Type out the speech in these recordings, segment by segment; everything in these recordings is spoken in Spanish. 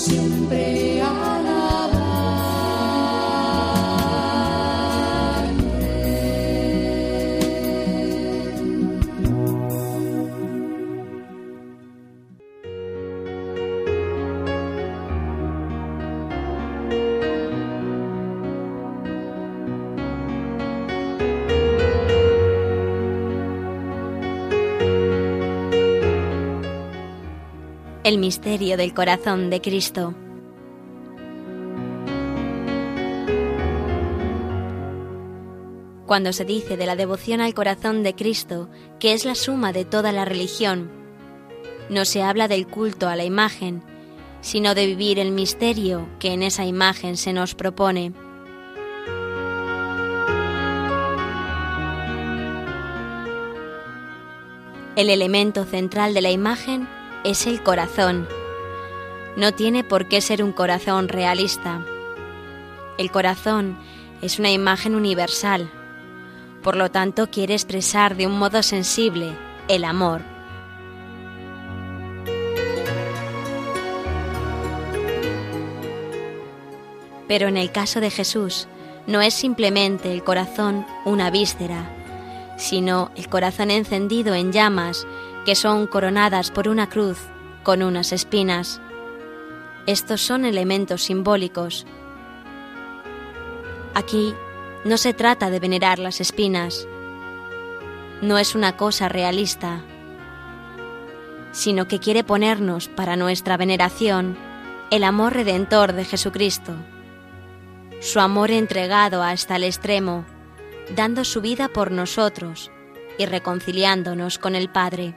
Siempre El misterio del corazón de Cristo. Cuando se dice de la devoción al corazón de Cristo, que es la suma de toda la religión, no se habla del culto a la imagen, sino de vivir el misterio que en esa imagen se nos propone. El elemento central de la imagen es el corazón. No tiene por qué ser un corazón realista. El corazón es una imagen universal, por lo tanto quiere expresar de un modo sensible el amor. Pero en el caso de Jesús, no es simplemente el corazón una víscera, sino el corazón encendido en llamas que son coronadas por una cruz con unas espinas. Estos son elementos simbólicos. Aquí no se trata de venerar las espinas, no es una cosa realista, sino que quiere ponernos para nuestra veneración el amor redentor de Jesucristo, su amor entregado hasta el extremo, dando su vida por nosotros y reconciliándonos con el Padre.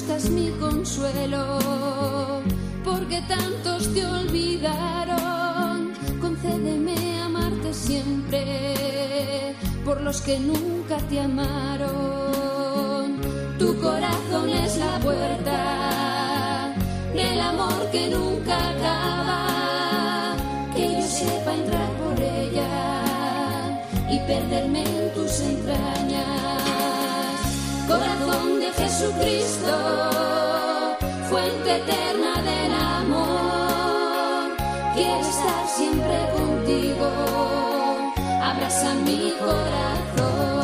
Buscas mi consuelo, porque tantos te olvidaron, concédeme amarte siempre por los que nunca te amaron. Tu corazón es la puerta del amor que nunca acaba, abraza mi corazón.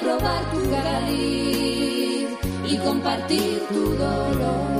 Probar tu cariz y compartir tu dolor.